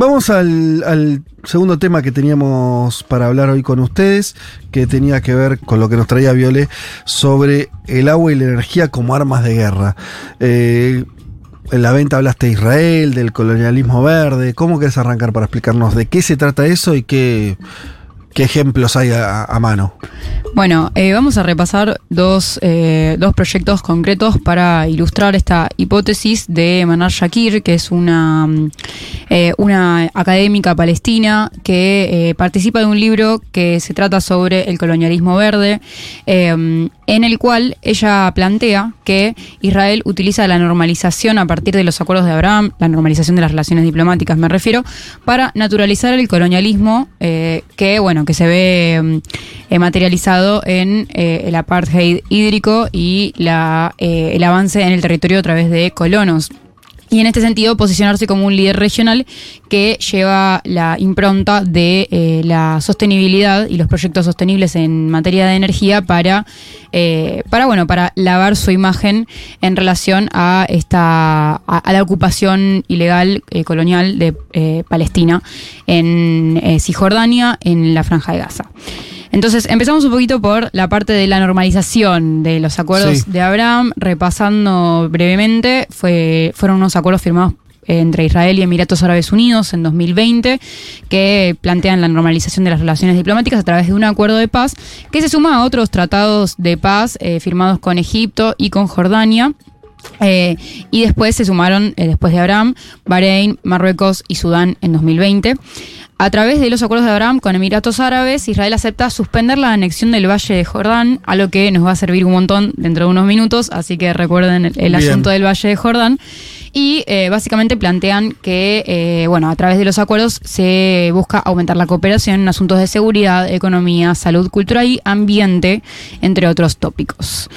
Vamos al, segundo tema que teníamos para hablar hoy con ustedes, que tenía que ver con lo que nos traía Viole sobre el agua y la energía como armas de guerra. Eh, en la venta hablaste de Israel, del colonialismo verde. ¿Cómo querés arrancar para explicarnos de qué se trata eso y qué, qué ejemplos hay a, mano? Bueno, eh, vamos a repasar dos, eh, dos proyectos concretos para ilustrar esta hipótesis de Manar Shakir, que es una, mm, eh, una académica palestina que eh, participa de un libro que se trata sobre el colonialismo verde, en el cual ella plantea que Israel utiliza la normalización a partir de los acuerdos de Abraham, la normalización de las relaciones diplomáticas me refiero, para naturalizar el colonialismo que, bueno, que se ve mm, eh, materializado en eh, el apartheid hídrico y la, eh, el avance en el territorio a través de colonos. Y en este sentido, posicionarse como un líder regional que lleva la impronta de eh, la sostenibilidad y los proyectos sostenibles en materia de energía para, eh, para, bueno, para lavar su imagen en relación a, esta, a, la ocupación ilegal eh, colonial de eh, Palestina en Cisjordania, en la Franja de Gaza. Entonces, empezamos un poquito por la parte de la normalización de los acuerdos Sí. de Abraham, repasando brevemente, fue, fueron unos acuerdos firmados entre Israel y Emiratos Árabes Unidos en 2020, que plantean la normalización de las relaciones diplomáticas a través de un acuerdo de paz, que se suma a otros tratados de paz eh, firmados con Egipto y con Jordania. Eh, y después se sumaron, eh, después de Abraham, Bahrein, Marruecos y Sudán en 2020. A través de los acuerdos de Abraham con Emiratos Árabes, Israel acepta suspender la anexión del Valle de Jordán, a lo que nos va a servir un montón dentro de unos minutos, así que recuerden el, asunto del Valle de Jordán. Y eh, básicamente plantean que, eh, bueno, a través de los acuerdos se busca aumentar la cooperación en asuntos de seguridad, economía, salud, cultura y ambiente, entre otros tópicos.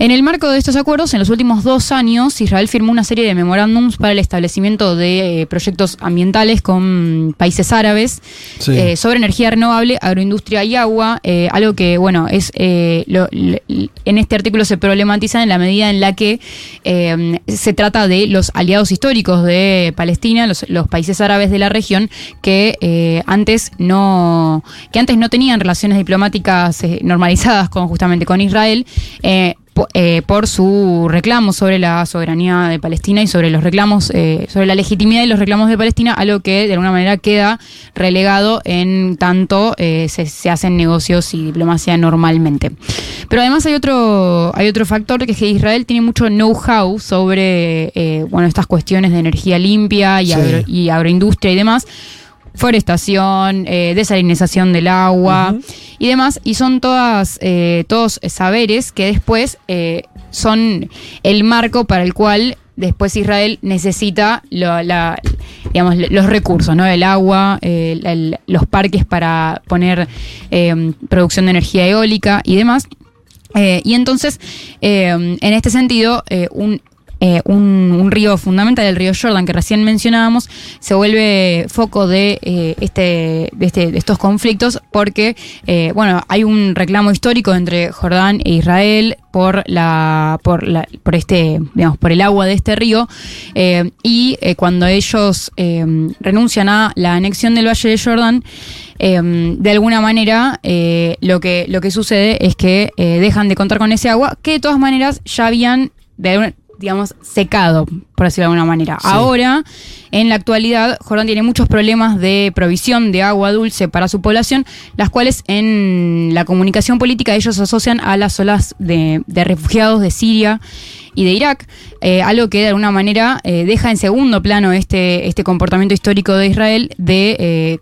En el marco de estos acuerdos, en los últimos dos años, Israel firmó una serie de memorándums para el establecimiento de eh, proyectos ambientales con países árabes Sí. eh, sobre energía renovable, agroindustria y agua, eh, algo que, bueno, es lo- en este artículo se problematiza en la medida en la que se trata de los aliados históricos de Palestina, los, los países árabes de la región, que antes no que antes no tenían relaciones diplomáticas normalizadas con justamente con Israel. eh, eh, por su reclamo sobre la soberanía de Palestina y sobre los reclamos, eh, sobre la legitimidad de los reclamos de Palestina, algo que de alguna manera queda relegado en tanto eh, se, se hacen negocios y diplomacia normalmente. Pero además hay otro, hay otro factor que es que Israel tiene mucho know-how sobre eh, bueno, estas cuestiones de energía limpia y, Sí. agro- y agroindustria y demás forestación, eh, desalinización del agua y demás, y son todas, eh, todos saberes que después eh, son el marco para el cual después Israel necesita lo- la- digamos, los recursos, ¿no? El agua, eh, el- los parques para poner eh, producción de energía eólica y demás. Eh, y entonces, eh, en este sentido, eh, un, eh, un, río fundamental, el río Jordan, que recién mencionábamos, se vuelve foco de, eh, este, de, este- de estos conflictos porque, eh, bueno, hay un reclamo histórico entre Jordán e Israel por la por la, por este digamos por el agua de este río y cuando ellos renuncian a la anexión del Valle de Jordán de alguna manera lo que lo que sucede es que dejan de contar con ese agua que de todas maneras ya habían de alguna- digamos secado por decirlo de alguna manera Sí. ahora en la actualidad Jordán tiene muchos problemas de provisión de agua dulce para su población las cuales en la comunicación política ellos asocian a las olas de, de refugiados de Siria y de Irak, eh, algo que de alguna manera eh, deja en segundo plano este, este comportamiento histórico de Israel de eh,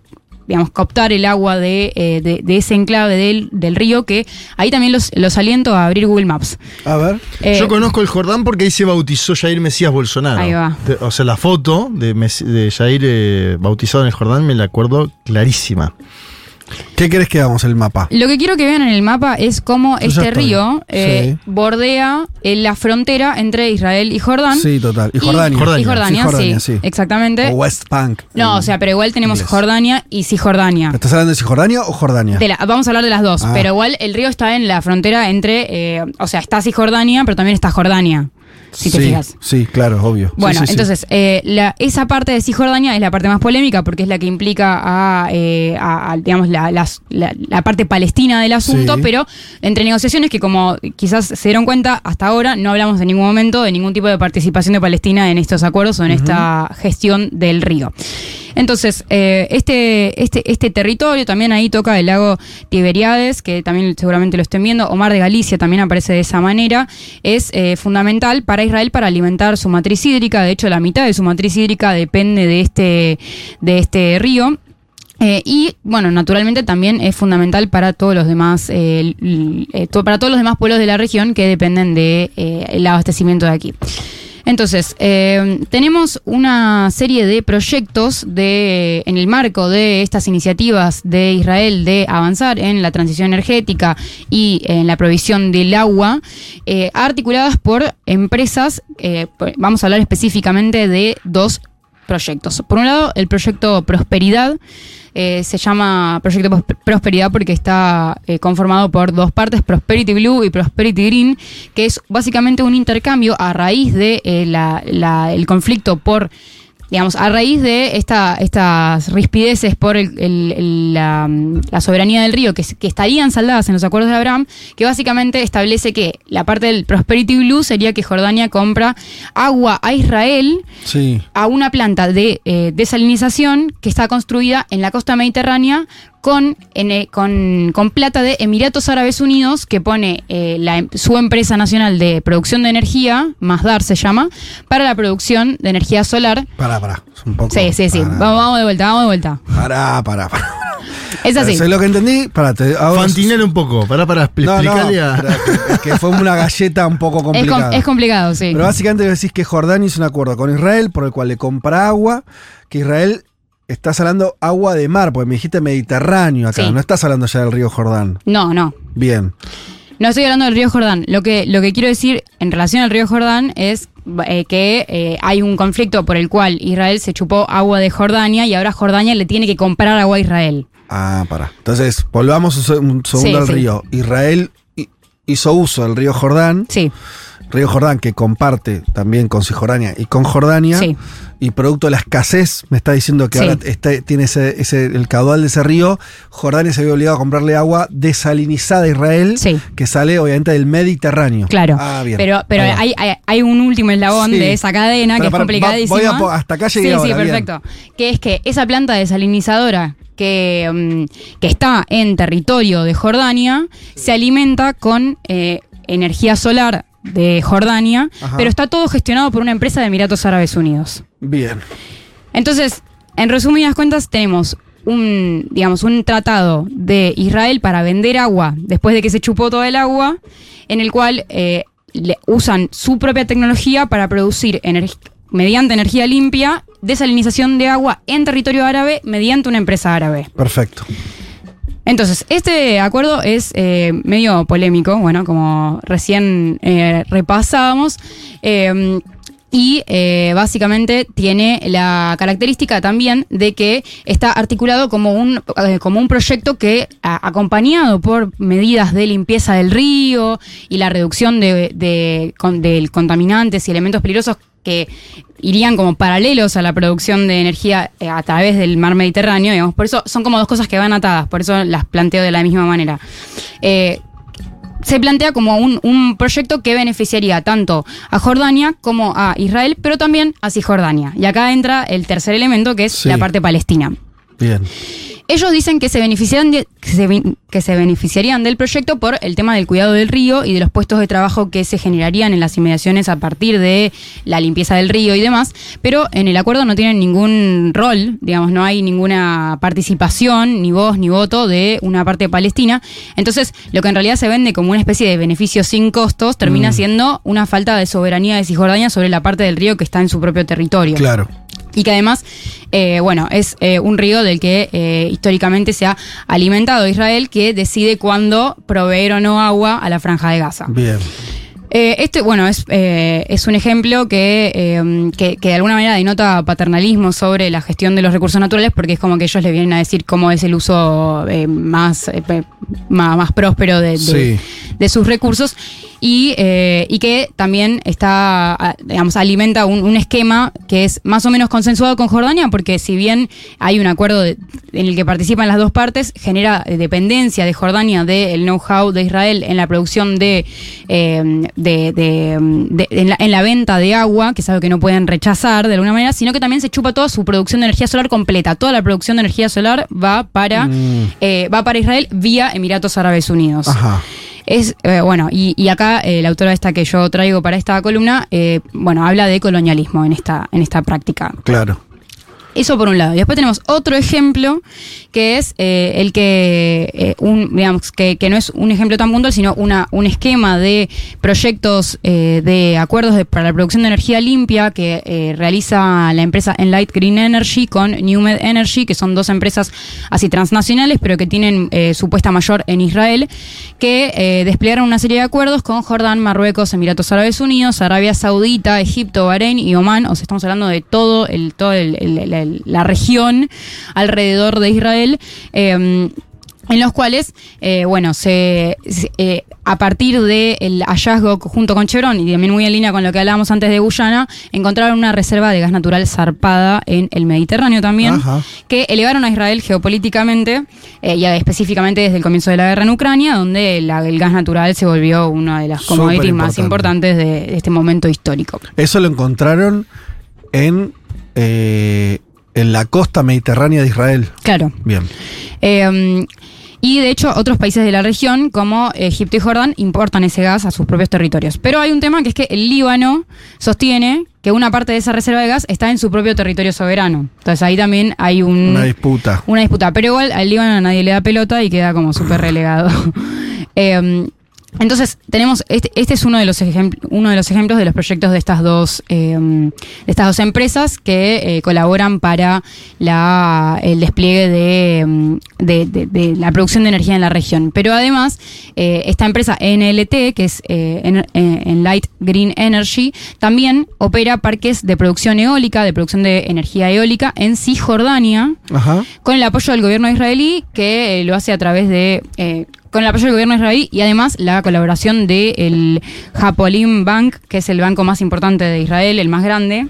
digamos, captar el agua de, eh, de, de ese enclave del, del río, que ahí también los, los aliento a abrir Google Maps. A ver. Eh, Yo conozco el Jordán porque ahí se bautizó Jair Mesías Bolsonaro. Ahí va. De- o sea, la foto de, Mes- de Jair eh, bautizado en el Jordán me la acuerdo clarísima. ¿Qué querés que hagamos el mapa? Lo que quiero que vean en el mapa es cómo Yo este río eh, Sí. bordea eh, la frontera entre Israel y Jordán. Sí, total. Y Jordania. Jordania. Y Jordania, Sí, Jordania, sí, sí. exactamente. O West Bank. No, o sea, pero igual tenemos Inglés. Jordania y Cisjordania. ¿Estás hablando de Cisjordania o Jordania? De la- vamos a hablar de las dos, Ah. pero igual el río está en la frontera entre, eh, o sea, está Cisjordania, pero también está Jordania, si te sí, fijas. Sí, claro, obvio. Bueno, sí, sí. entonces, eh, la- esa parte de Cisjordania es la parte más polémica porque es la que implica a, eh, a- a, digamos, la, las- la- la parte palestina del asunto, pero entre negociaciones que como quizás se dieron cuenta, hasta ahora no hablamos en ningún momento de ningún tipo de participación de Palestina en estos acuerdos o en esta gestión del río. Entonces, eh, este, este, este territorio también ahí toca el lago Tiberiades, que también seguramente lo estén viendo, Omar de Galicia también aparece de esa manera, es eh, fundamental para Israel para alimentar su matriz hídrica, de hecho la mitad de su matriz hídrica depende de este, de este río. Eh, y bueno, naturalmente también es fundamental para todos los demás, eh, eh, para todos los demás pueblos de la región que dependen del de, abastecimiento de aquí. Entonces, eh, tenemos una serie de proyectos de, en el marco de estas iniciativas de Israel de avanzar en la transición energética y en la provisión del agua, eh, articuladas por empresas, eh, vamos a hablar específicamente de dos proyectos. Por un lado, el proyecto Prosperidad. eh, se llama Proyecto Pros- Prosperidad porque está eh, conformado por dos partes, Prosperity Blue y Prosperity Green, que es básicamente un intercambio a raíz de eh, la- la- el conflicto por digamos, a raíz de esta, estas rispideces por el- el- el- la, la soberanía del río que, que estarían saldadas en los acuerdos de Abraham, que básicamente establece que la parte del Prosperity Blue sería que Jordania compra agua a Israel Sí. a una planta de eh, desalinización que está construida en la costa mediterránea con, en, eh, con, con plata de Emiratos Árabes Unidos que pone eh, la em- su empresa nacional de producción de energía, Masdar se llama, para la producción de energía solar. Pará, pará. Es un poco. Sí, sí, sí. Pará, Vamos, vamos de vuelta, vamos de vuelta. Pará, pará, pará. Es así. Sé lo que entendí. Pará, te hago- Fantinel un poco, para para expli- No, no, explicarle a. es que fue una galleta un poco Es, com- complicada. es complicado, sí. Pero básicamente decís que Jordania hizo un acuerdo con Israel por el cual le compra agua, que Israel estás hablando agua de mar, porque me dijiste Mediterráneo acá, Sí. no estás hablando ya del río Jordán. No, no. Bien. No estoy hablando del río Jordán. Lo que, lo que quiero decir en relación al río Jordán es eh, que eh, hay un conflicto por el cual Israel se chupó agua de Jordania y ahora Jordania le tiene que comprar agua a Israel. Ah, pará. Entonces, volvamos un se- un segundo Sí, al sí. río. Israel hi- hizo uso del río Jordán, Sí, río Jordán que comparte también con Cisjordania y con Jordania. Sí. Y producto de la escasez, me está diciendo que Sí. ahora está- tiene ese, ese- el caudal de ese río, Jordania se vio obligado a comprarle agua desalinizada a Israel, Sí. que sale obviamente del Mediterráneo. claro. Ah, bien. Pero, pero hay, hay, hay un último eslabón de esa cadena que Para, es complicadísima. voy a hasta acá llegué Sí, ahora, sí, bien. perfecto. Que es que esa planta desalinizadora que, mm, que está en territorio de Jordania se alimenta con eh, energía solar de Jordania, Ajá. pero está todo gestionado por una empresa de Emiratos Árabes Unidos. Bien. Entonces, en resumidas cuentas, tenemos un, digamos, un tratado de Israel para vender agua después de que se chupó todo el agua, en el cual eh, le- usan su propia tecnología para producir energ- mediante energía limpia desalinización de agua en territorio árabe mediante una empresa árabe. Perfecto. Entonces, este acuerdo es eh, medio polémico, bueno, como recién eh, repasábamos. eh, y básicamente tiene la característica también de que está articulado como un, eh, como un proyecto que, acompañado por medidas de limpieza del río y la reducción de, de, de contaminantes y elementos peligrosos que irían como paralelos a la producción de energía eh, a través del mar Mediterráneo, digamos. Por eso son como dos cosas que van atadas, por eso las planteo de la misma manera. Eh, se plantea como un, un proyecto que beneficiaría tanto a Jordania como a Israel, pero también a Cisjordania. Y acá entra el tercer elemento, que es Sí. la parte palestina. Bien. Ellos dicen que se, beneficiarían de- que, se, ben- que se beneficiarían del proyecto por el tema del cuidado del río y de los puestos de trabajo que se generarían en las inmediaciones a partir de la limpieza del río y demás, pero en el acuerdo no tienen ningún rol, digamos, no hay ninguna participación, ni voz ni voto de una parte palestina. Entonces, lo que en realidad se vende como una especie de beneficio sin costos termina siendo una falta de soberanía de Cisjordania sobre la parte del río que está en su propio territorio Claro. Y que además, eh, bueno, es eh, un río del que eh, históricamente se ha alimentado Israel, que decide cuándo proveer o no agua a la franja de Gaza. Bien. Eh, este, bueno, es, eh, es un ejemplo que, eh, que, que de alguna manera denota paternalismo sobre la gestión de los recursos naturales, porque es como que ellos le vienen a decir cómo es el uso más, eh, más, más próspero de, de- Sí. de sus recursos. Y, eh, y que también está, a- digamos, alimenta un, un esquema que es más o menos consensuado con Jordania, porque si bien hay un acuerdo de- en el que participan las dos partes, genera eh, dependencia de Jordania del know-how de Israel en la producción de, eh, de, de- de- en, la, en la venta de agua, que es algo que no pueden rechazar de alguna manera, sino que también se chupa toda su producción de energía solar completa. Toda la producción de energía solar va para, Mm. eh, va para Israel vía Emiratos Árabes Unidos. Ajá. Es, eh, bueno, y, y acá eh, la autora esta que yo traigo para esta columna, eh, bueno, habla de colonialismo en esta, en esta práctica. Claro. Eso por un lado. Y después tenemos otro ejemplo que es eh, el que, eh, un, digamos, que, que no es un ejemplo tan puntual, sino una, un esquema de proyectos eh, de acuerdos de- para la producción de energía limpia que eh, realiza la empresa Enlight Green Energy con Newmed Energy, que son dos empresas así transnacionales, pero que tienen su puesta mayor en Israel, que desplegaron una serie de acuerdos con Jordán, Marruecos, Emiratos Árabes Unidos, Arabia Saudita, Egipto, Bahrein y Omán. O sea, estamos hablando de todo el, todo el- la región alrededor de Israel. eh, en los cuales, eh, bueno, se, se- eh, a partir del hallazgo junto con Chevron y también muy en línea con lo que hablábamos antes de Guyana, encontraron una reserva de gas natural zarpada en el Mediterráneo también, Ajá. que elevaron a Israel geopolíticamente, eh, y específicamente desde el comienzo de la guerra en Ucrania, donde la- el gas natural se volvió una de las commodities más importante. importantes de, de este momento histórico. Eso lo encontraron en, eh, en la costa mediterránea de Israel. Claro. Bien. Eh, y de hecho, otros países de la región, como Egipto y Jordán, importan ese gas a sus propios territorios. Pero hay un tema que es que el Líbano sostiene que una parte de esa reserva de gas está en su propio territorio soberano. Entonces ahí también hay un, Una disputa. una disputa. Pero igual al Líbano nadie le da pelota y queda como súper relegado. Eh, entonces, tenemos, este, este es uno de, los uno de los ejemplos de los proyectos de estas dos, eh, de estas dos empresas que eh, colaboran para la, el despliegue de, mm, de- de- de la producción de energía en la región. Pero además, eh, esta empresa NLT, que es eh, en, Enlight Green Energy, también opera parques de producción eólica, de producción de energía eólica en Cisjordania, Ajá. con el apoyo del gobierno israelí, que lo hace a través de. Con el apoyo del gobierno israelí y además la colaboración del Hapolim Bank, que es el banco más importante de Israel, el más grande.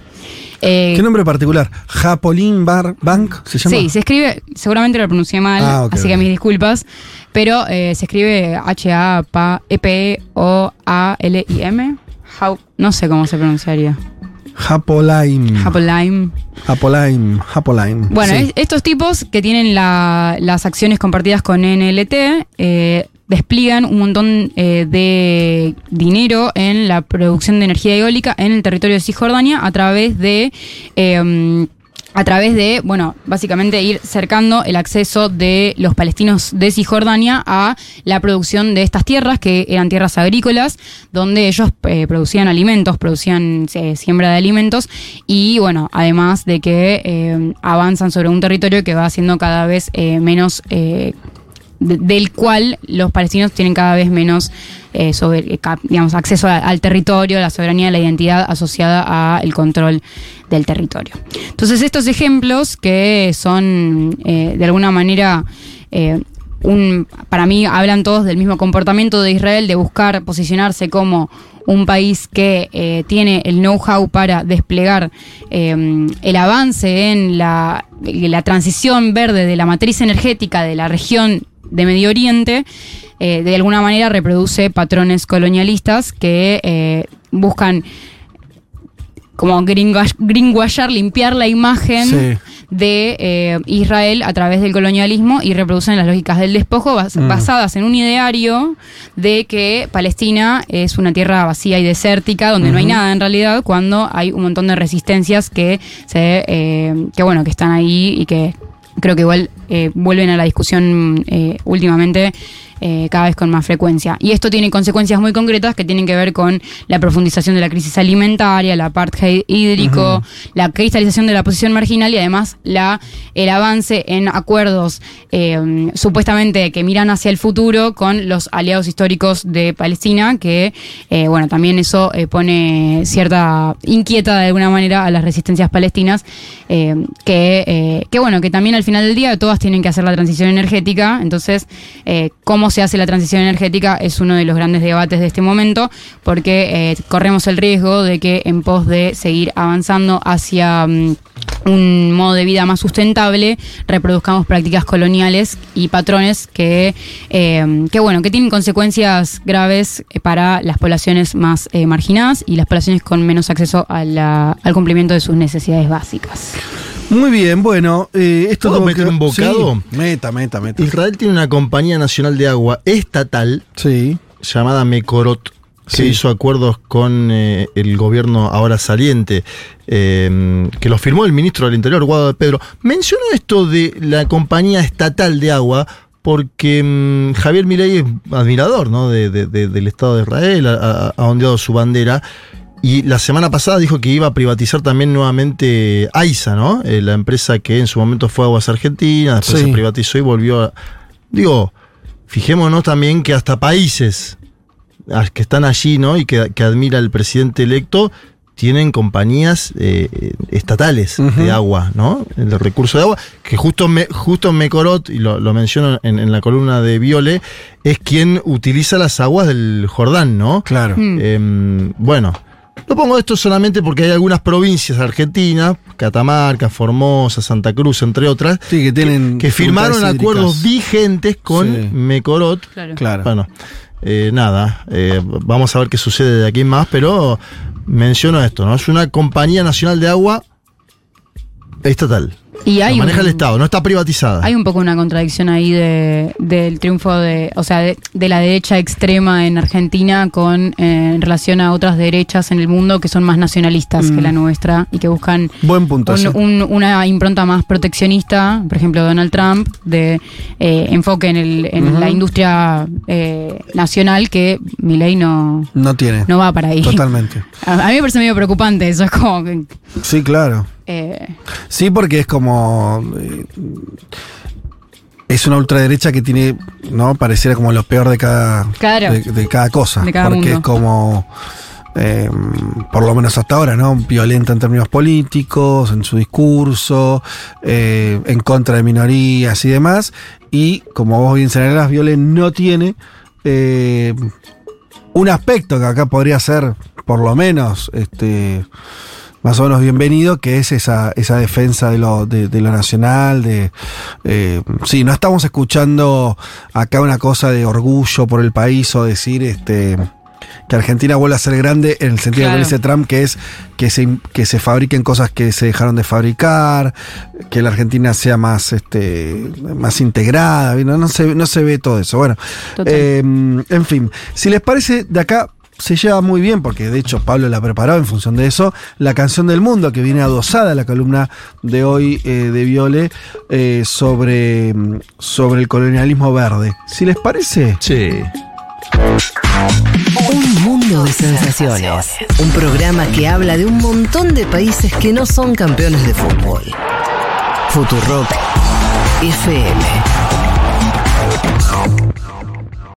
Eh, ¿Qué nombre particular? Japolin Bar Bank se llama. Sí, se escribe, seguramente lo pronuncié mal, Ah, así que mis disculpas, pero eh, se escribe H-A-P-O-A-L-I-M. How- No sé cómo se pronunciaría. Japolaim. Hapolim. Japolaim. Japolaim. Bueno, Sí. es- estos tipos que tienen la- las acciones compartidas con NLT eh, despliegan un montón eh, de dinero en la producción de energía eólica en el territorio de Cisjordania a través de eh, a través de, bueno, básicamente ir cercando el acceso de los palestinos de Cisjordania a la producción de estas tierras, que eran tierras agrícolas, donde ellos eh, producían alimentos, producían eh, siembra de alimentos, y bueno, además de que eh, avanzan sobre un territorio que va siendo cada vez menos... de- del cual los palestinos tienen cada vez menos eh, eh, digamos, acceso al territorio, la soberanía, la identidad asociada al control del territorio. Entonces estos ejemplos que son eh, de alguna manera... un, para mí hablan todos del mismo comportamiento de Israel, de buscar posicionarse como un país que tiene el know-how para desplegar el avance en la transición verde de la matriz energética de la región de Medio Oriente, eh, de alguna manera reproduce patrones colonialistas que eh, buscan como greenwashar, limpiar la imagen Sí. de eh, Israel a través del colonialismo y reproducen las lógicas del despojo bas- Mm. basadas en un ideario de que Palestina es una tierra vacía y desértica donde no hay nada en realidad cuando hay un montón de resistencias que se eh, que bueno que están ahí y que creo que igual eh, vuelven a la discusión eh, últimamente eh, cada vez con más frecuencia. Y esto tiene consecuencias muy concretas que tienen que ver con la profundización de la crisis alimentaria, el apartheid hídrico, la cristalización de la posición marginal y además la, el avance en acuerdos eh, supuestamente que miran hacia el futuro con los aliados históricos de Palestina, que eh, bueno, también eso pone cierta inquieta de alguna manera a las resistencias palestinas, que, que bueno, que también al final del día todas tienen que hacer la transición energética, entonces eh, cómo se hace la transición energética es uno de los grandes debates de este momento, porque eh, corremos el riesgo de que en pos de seguir avanzando hacia... mm, un modo de vida más sustentable, reproduzcamos prácticas coloniales y patrones que, eh, que bueno, que tienen consecuencias graves para las poblaciones más eh, marginadas y las poblaciones con menos acceso al cumplimiento de sus necesidades básicas. Muy bien, bueno, eh, esto ¿Puedo meter que- un bocado? Sí, meta, meta, meta. Israel tiene una compañía nacional de agua estatal Sí. llamada Mekorot que Sí. hizo acuerdos con eh, el gobierno ahora saliente, eh, que lo firmó el ministro del Interior, Guado de Pedro. Menciono esto de la compañía estatal de agua porque mm, Javier Milei es admirador ¿no? de- de- de- del Estado de Israel, ha- ha ondeado su bandera. Y la semana pasada dijo que iba a privatizar también nuevamente AISA, ¿no? Eh, la empresa que en su momento fue Aguas Argentinas, después Sí. se privatizó y volvió a... Digo, fijémonos también que hasta países a- que están allí, ¿no? Y que, que admira el presidente electo, tienen compañías eh, estatales de agua, ¿no? El recurso de agua, que justo, me, justo Mecorot, y lo, lo menciono en, en la columna de Viole, es quien utiliza las aguas del Jordán, ¿no? Claro. Mm. Em, bueno, no pongo esto solamente porque hay algunas provincias argentinas, Catamarca, Formosa, Santa Cruz, entre otras, Sí, que tienen. que firmaron acuerdos vigentes con Sí. Mecorot Claro. Claro. bueno, eh, nada, eh, vamos a ver qué sucede de aquí en más, pero menciono esto, ¿no? Es una compañía nacional de agua estatal. Y hay Lo maneja un- el Estado, no está privatizada. Hay un poco una contradicción ahí de, del triunfo de, o sea, de, de la derecha extrema en Argentina con eh, en relación a otras derechas en el mundo que son más nacionalistas que Mm. la nuestra y que buscan Buen punto. un- una impronta más proteccionista, por ejemplo Donald Trump, de eh, enfoque en, el, en la industria eh, nacional que mi ley no, No tiene. no va para ahí. Totalmente. A, a mí me parece medio preocupante eso, es como que, Sí, claro. Eh, Sí, porque es como. eh, es una ultraderecha que tiene, ¿no? Pareciera como lo peor de cada. Claro. De, de cada cosa. De cada porque mundo. es como. eh, por lo menos hasta ahora, ¿no? Violenta en términos políticos, en su discurso, eh, en contra de minorías y demás. Y como vos bien señalás, Viole no tiene eh, un aspecto que acá podría ser, por lo menos, este más o menos bienvenido, que es esa, esa defensa de lo, de, de lo nacional, de eh, sí, no estamos escuchando acá una cosa de orgullo por el país o decir este que Argentina vuelva a ser grande en el sentido Claro. que dice Trump, que es que se, que se fabriquen cosas que se dejaron de fabricar, que la Argentina sea más, este, más integrada, no, no, se, no se ve todo eso. Bueno, eh, en fin, si les parece, de acá se lleva muy bien, porque de hecho Pablo la preparó en función de eso, la canción del mundo que viene adosada a la columna de hoy eh, de Viole eh, sobre, sobre el colonialismo verde. Si les parece, Sí. Un mundo de sensaciones. Un programa que habla de un montón de países que no son campeones de fútbol. Futurock FM.